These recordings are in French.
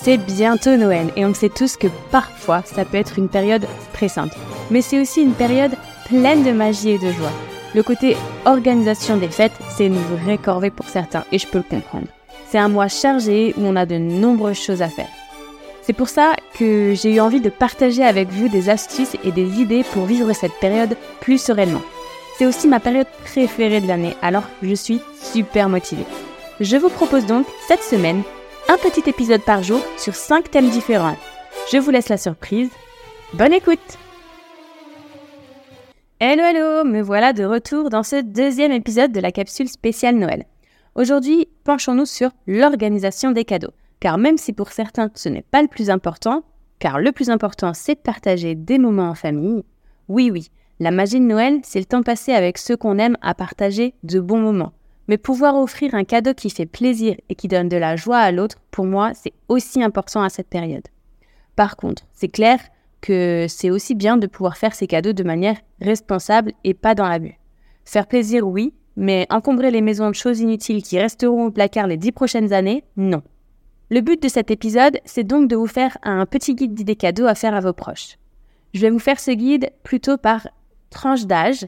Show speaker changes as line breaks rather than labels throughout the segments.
C'est bientôt Noël et on sait tous que parfois ça peut être une période stressante. Mais c'est aussi une période pleine de magie et de joie. Le côté organisation des fêtes, c'est une vraie corvée pour certains et je peux le comprendre. C'est un mois chargé où on a de nombreuses choses à faire. C'est pour ça que j'ai eu envie de partager avec vous des astuces et des idées pour vivre cette période plus sereinement. C'est aussi ma période préférée de l'année, alors je suis super motivée. Je vous propose donc cette semaine un petit épisode par jour sur 5 thèmes différents. Je vous laisse la surprise. Bonne écoute Hello hello, me voilà de retour dans ce deuxième épisode de la capsule spéciale Noël. Aujourd'hui, penchons-nous sur l'organisation des cadeaux, car même si pour certains ce n'est pas le plus important, car le plus important c'est de partager des moments en famille, oui oui, la magie de Noël c'est le temps passé avec ceux qu'on aime à partager de bons moments. Mais pouvoir offrir un cadeau qui fait plaisir et qui donne de la joie à l'autre, pour moi, c'est aussi important à cette période. Par contre, c'est clair que c'est aussi bien de pouvoir faire ces cadeaux de manière responsable et pas dans l'abus. Faire plaisir, oui, mais encombrer les maisons de choses inutiles qui resteront au placard les dix prochaines années, non. Le but de cet épisode, c'est donc de vous faire un petit guide d'idées cadeaux à faire à vos proches. Je vais vous faire ce guide plutôt par tranche d'âge,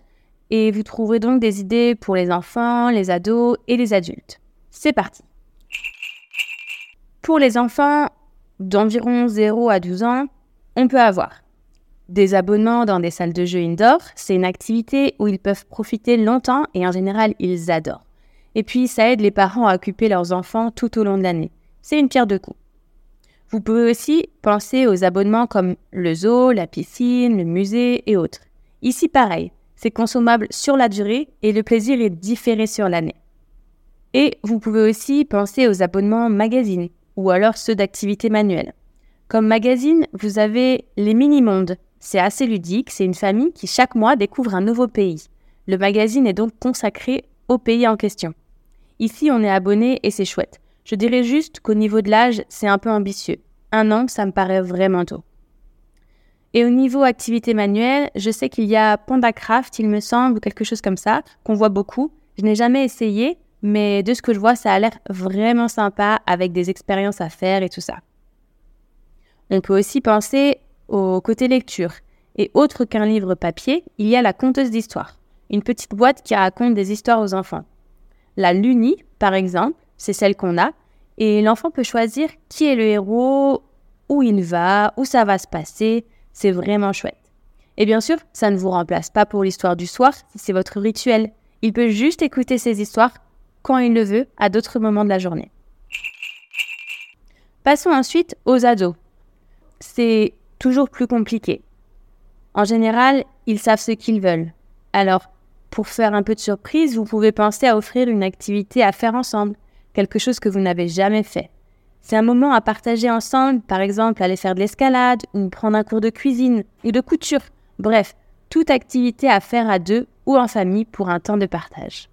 et vous trouverez donc des idées pour les enfants, les ados et les adultes. C'est parti. Pour les enfants d'environ 0 à 12 ans, on peut avoir des abonnements dans des salles de jeux indoor. C'est une activité où ils peuvent profiter longtemps et en général, ils adorent. Et puis, ça aide les parents à occuper leurs enfants tout au long de l'année. C'est une pierre de coups. Vous pouvez aussi penser aux abonnements comme le zoo, la piscine, le musée et autres. Ici, pareil, c'est consommable sur la durée et le plaisir est différé sur l'année. Et vous pouvez aussi penser aux abonnements magazines ou alors ceux d'activités manuelles. Comme magazine, vous avez les mini-mondes. C'est assez ludique, c'est une famille qui chaque mois découvre un nouveau pays. Le magazine est donc consacré au pays en question. Ici, on est abonné et c'est chouette. Je dirais juste qu'au niveau de l'âge, c'est un peu ambitieux. Un an, ça me paraît vraiment tôt. Et au niveau activité manuelle, je sais qu'il y a PandaCraft, il me semble, quelque chose comme ça, qu'on voit beaucoup. Je n'ai jamais essayé, mais de ce que je vois, ça a l'air vraiment sympa avec des expériences à faire et tout ça. On peut aussi penser au côté lecture. Et autre qu'un livre papier, il y a la conteuse d'histoire, une petite boîte qui raconte des histoires aux enfants. La Luni, par exemple, c'est celle qu'on a, et l'enfant peut choisir qui est le héros, où il va, où ça va se passer, c'est vraiment chouette. Et bien sûr, ça ne vous remplace pas pour l'histoire du soir si c'est votre rituel. Il peut juste écouter ces histoires quand il le veut, à d'autres moments de la journée. Passons ensuite aux ados. C'est toujours plus compliqué. En général, ils savent ce qu'ils veulent. Alors, pour faire un peu de surprise, vous pouvez penser à offrir une activité à faire ensemble, quelque chose que vous n'avez jamais fait. C'est un moment à partager ensemble, par exemple aller faire de l'escalade ou prendre un cours de cuisine ou de couture. Bref, toute activité à faire à deux ou en famille pour un temps de partage.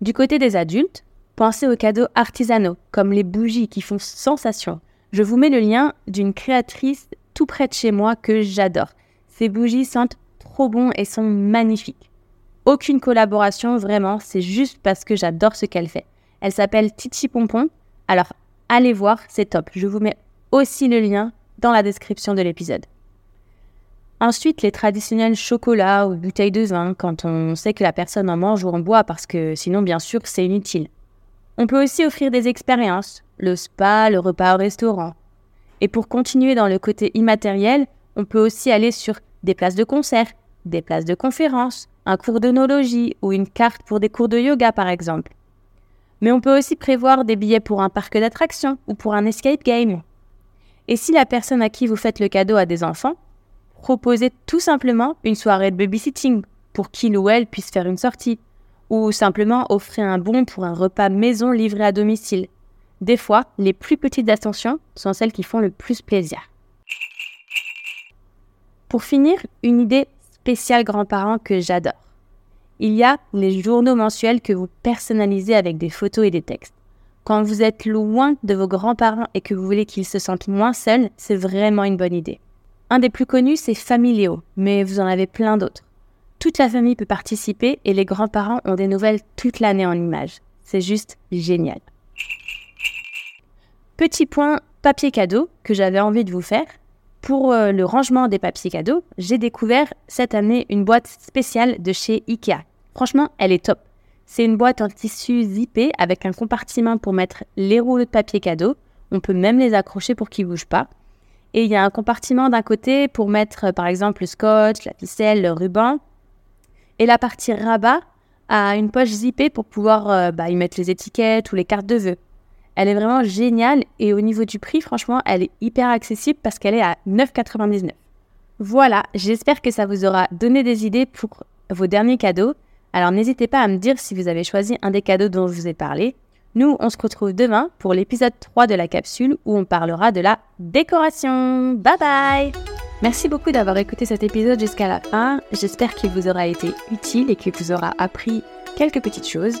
Du côté des adultes, pensez aux cadeaux artisanaux, comme les bougies qui font sensation. Je vous mets le lien d'une créatrice tout près de chez moi que j'adore. Ces bougies sentent trop bon et sont magnifiques. Aucune collaboration vraiment, c'est juste parce que j'adore ce qu'elle fait. Elle s'appelle Titi Pompon alors, allez voir, c'est top. Je vous mets aussi le lien dans la description de l'épisode. Ensuite, les traditionnels chocolats ou bouteilles de vin quand on sait que la personne en mange ou en boit parce que sinon, bien sûr, c'est inutile. On peut aussi offrir des expériences, le spa, le repas au restaurant. Et pour continuer dans le côté immatériel, on peut aussi aller sur des places de concert, des places de conférence, un cours d'onologie ou une carte pour des cours de yoga par exemple. Mais on peut aussi prévoir des billets pour un parc d'attractions ou pour un escape game. Et si la personne à qui vous faites le cadeau a des enfants, proposez tout simplement une soirée de babysitting pour qu'il ou elle puisse faire une sortie, ou simplement offrir un bon pour un repas maison livré à domicile. Des fois, les plus petites attentions sont celles qui font le plus plaisir. Pour finir, une idée spéciale grands-parents que j'adore. Il y a les journaux mensuels que vous personnalisez avec des photos et des textes. Quand vous êtes loin de vos grands-parents et que vous voulez qu'ils se sentent moins seuls, c'est vraiment une bonne idée. Un des plus connus, c'est Familio, mais vous en avez plein d'autres. Toute la famille peut participer et les grands-parents ont des nouvelles toute l'année en images. C'est juste génial. Petit point papier cadeau que j'avais envie de vous faire. Pour euh, le rangement des papiers cadeaux, j'ai découvert cette année une boîte spéciale de chez Ikea. Franchement, elle est top. C'est une boîte en tissu zippé avec un compartiment pour mettre les rouleaux de papier cadeau. On peut même les accrocher pour qu'ils ne bougent pas. Et il y a un compartiment d'un côté pour mettre euh, par exemple le scotch, la ficelle, le ruban. Et la partie rabat a une poche zippée pour pouvoir euh, bah, y mettre les étiquettes ou les cartes de vœux. Elle est vraiment géniale et au niveau du prix, franchement, elle est hyper accessible parce qu'elle est à 9,99. Voilà, j'espère que ça vous aura donné des idées pour vos derniers cadeaux. Alors n'hésitez pas à me dire si vous avez choisi un des cadeaux dont je vous ai parlé. Nous, on se retrouve demain pour l'épisode 3 de la capsule où on parlera de la décoration. Bye bye Merci beaucoup d'avoir écouté cet épisode jusqu'à la fin. J'espère qu'il vous aura été utile et qu'il vous aura appris quelques petites choses.